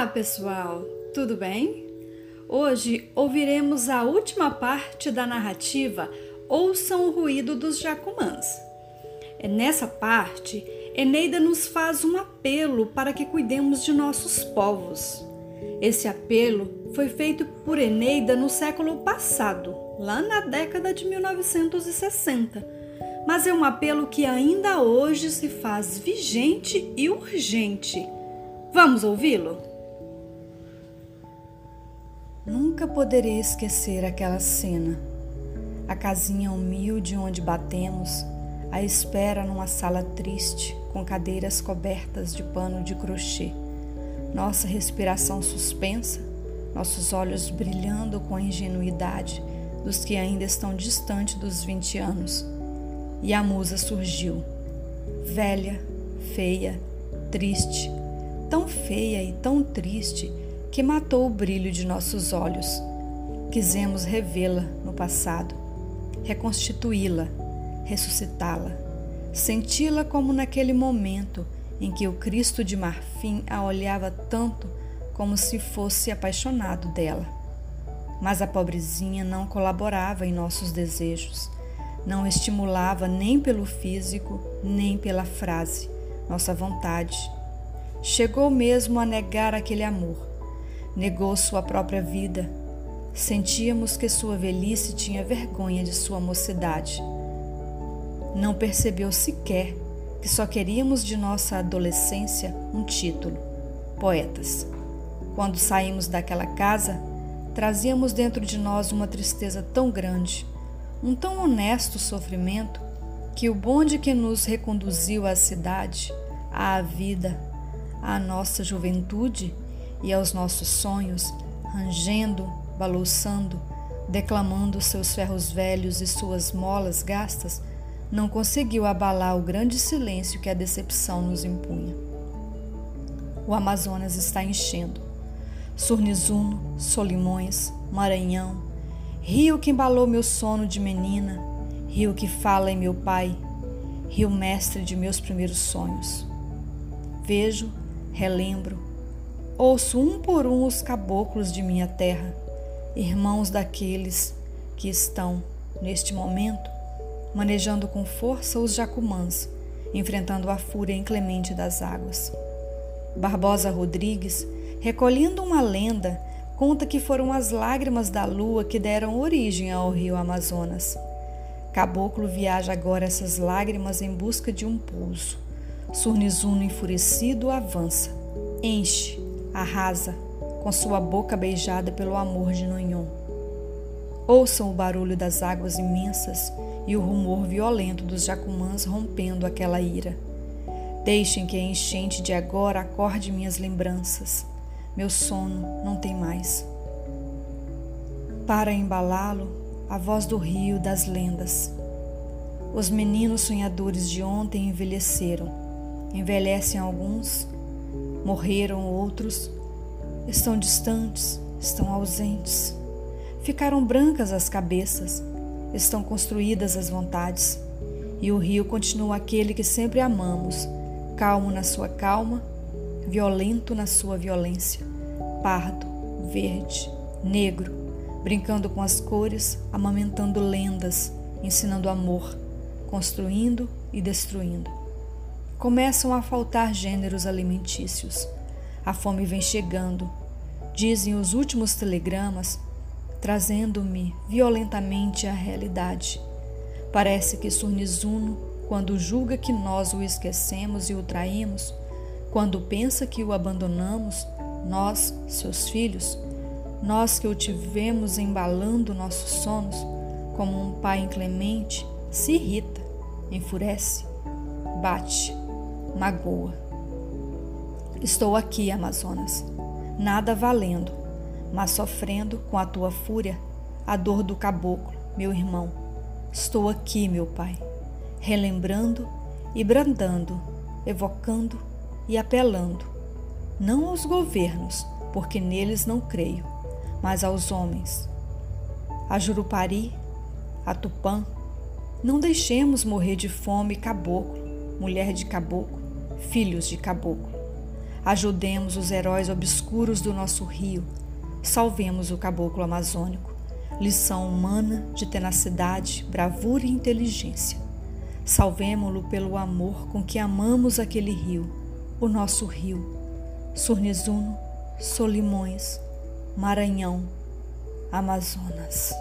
Olá, pessoal! Tudo bem? Hoje ouviremos a última parte da narrativa Ouçam o Ruído dos Jacumãs. É nessa parte, Eneida nos faz um apelo para que cuidemos de nossos povos. Esse apelo foi feito por Eneida no século passado, lá na década de 1960, mas é um apelo que ainda hoje se faz vigente e urgente. Vamos ouvi-lo? Nunca poderei esquecer aquela cena. A casinha humilde onde batemos, à espera numa sala triste, com cadeiras cobertas de pano de crochê. Nossa respiração suspensa, nossos olhos brilhando com a ingenuidade dos que ainda estão distante dos 20 anos. E a musa surgiu, velha, feia, triste, tão feia e tão triste que matou o brilho de nossos olhos. Quisemos revê-la no passado, reconstituí-la, ressuscitá-la, senti-la como naquele momento em que o Cristo de marfim a olhava tanto como se fosse apaixonado dela. Mas a pobrezinha não colaborava em nossos desejos, não estimulava nem pelo físico, nem pela frase, nossa vontade. Chegou mesmo a negar aquele amor negou sua própria vida. Sentíamos que sua velhice tinha vergonha de sua mocidade. Não percebeu sequer que só queríamos de nossa adolescência um título: poetas. Quando saímos daquela casa, trazíamos dentro de nós uma tristeza tão grande, um tão honesto sofrimento, que o bonde que nos reconduziu à cidade, à vida, à nossa juventude, e aos nossos sonhos, rangendo, balouçando, declamando seus ferros velhos e suas molas gastas, não conseguiu abalar o grande silêncio que a decepção nos impunha. O Amazonas está enchendo. Surnizuno, Solimões, Maranhão, rio que embalou meu sono de menina, rio que fala em meu pai, rio mestre de meus primeiros sonhos. Vejo, relembro, Ouço um por um os caboclos de minha terra, irmãos daqueles que estão, neste momento, manejando com força os jacumãs, enfrentando a fúria inclemente das águas. Barbosa Rodrigues, recolhendo uma lenda, conta que foram as lágrimas da lua que deram origem ao rio Amazonas. Caboclo viaja agora essas lágrimas em busca de um pouso. Surnizuno enfurecido avança, enche, arrasa, com sua boca beijada pelo amor de Nonhon. Ouçam o barulho das águas imensas e o rumor violento dos jacumãs rompendo aquela ira. Deixem que a enchente de agora acorde minhas lembranças. Meu sono não tem mais. Para embalá-lo, a voz do rio das lendas. Os meninos sonhadores de ontem envelheceram. Envelhecem alguns Morreram outros, estão distantes, estão ausentes. Ficaram brancas as cabeças, estão construídas as vontades. E o rio continua aquele que sempre amamos, calmo na sua calma, violento na sua violência, pardo, verde, negro, brincando com as cores, amamentando lendas, ensinando amor, construindo e destruindo. Começam a faltar gêneros alimentícios. A fome vem chegando, dizem os últimos telegramas, trazendo-me violentamente à realidade. Parece que Surnizuno, quando julga que nós o esquecemos e o traímos, quando pensa que o abandonamos, nós, seus filhos, nós que o tivemos embalando nossos sonos, como um pai inclemente, se irrita, enfurece, bate magoa. Estou aqui, Amazonas, nada valendo, mas sofrendo com a tua fúria a dor do caboclo, meu irmão. Estou aqui, meu pai, relembrando e brandando, evocando e apelando, não aos governos, porque neles não creio, mas aos homens. A Jurupari, a Tupã, não deixemos morrer de fome caboclo, mulher de caboclo, filhos de caboclo. Ajudemos os heróis obscuros do nosso rio. Salvemos o caboclo amazônico. Lição humana de tenacidade, bravura e inteligência. Salvemo-lo pelo amor com que amamos aquele rio, o nosso rio. Surnizuno, Solimões, Maranhão, Amazonas.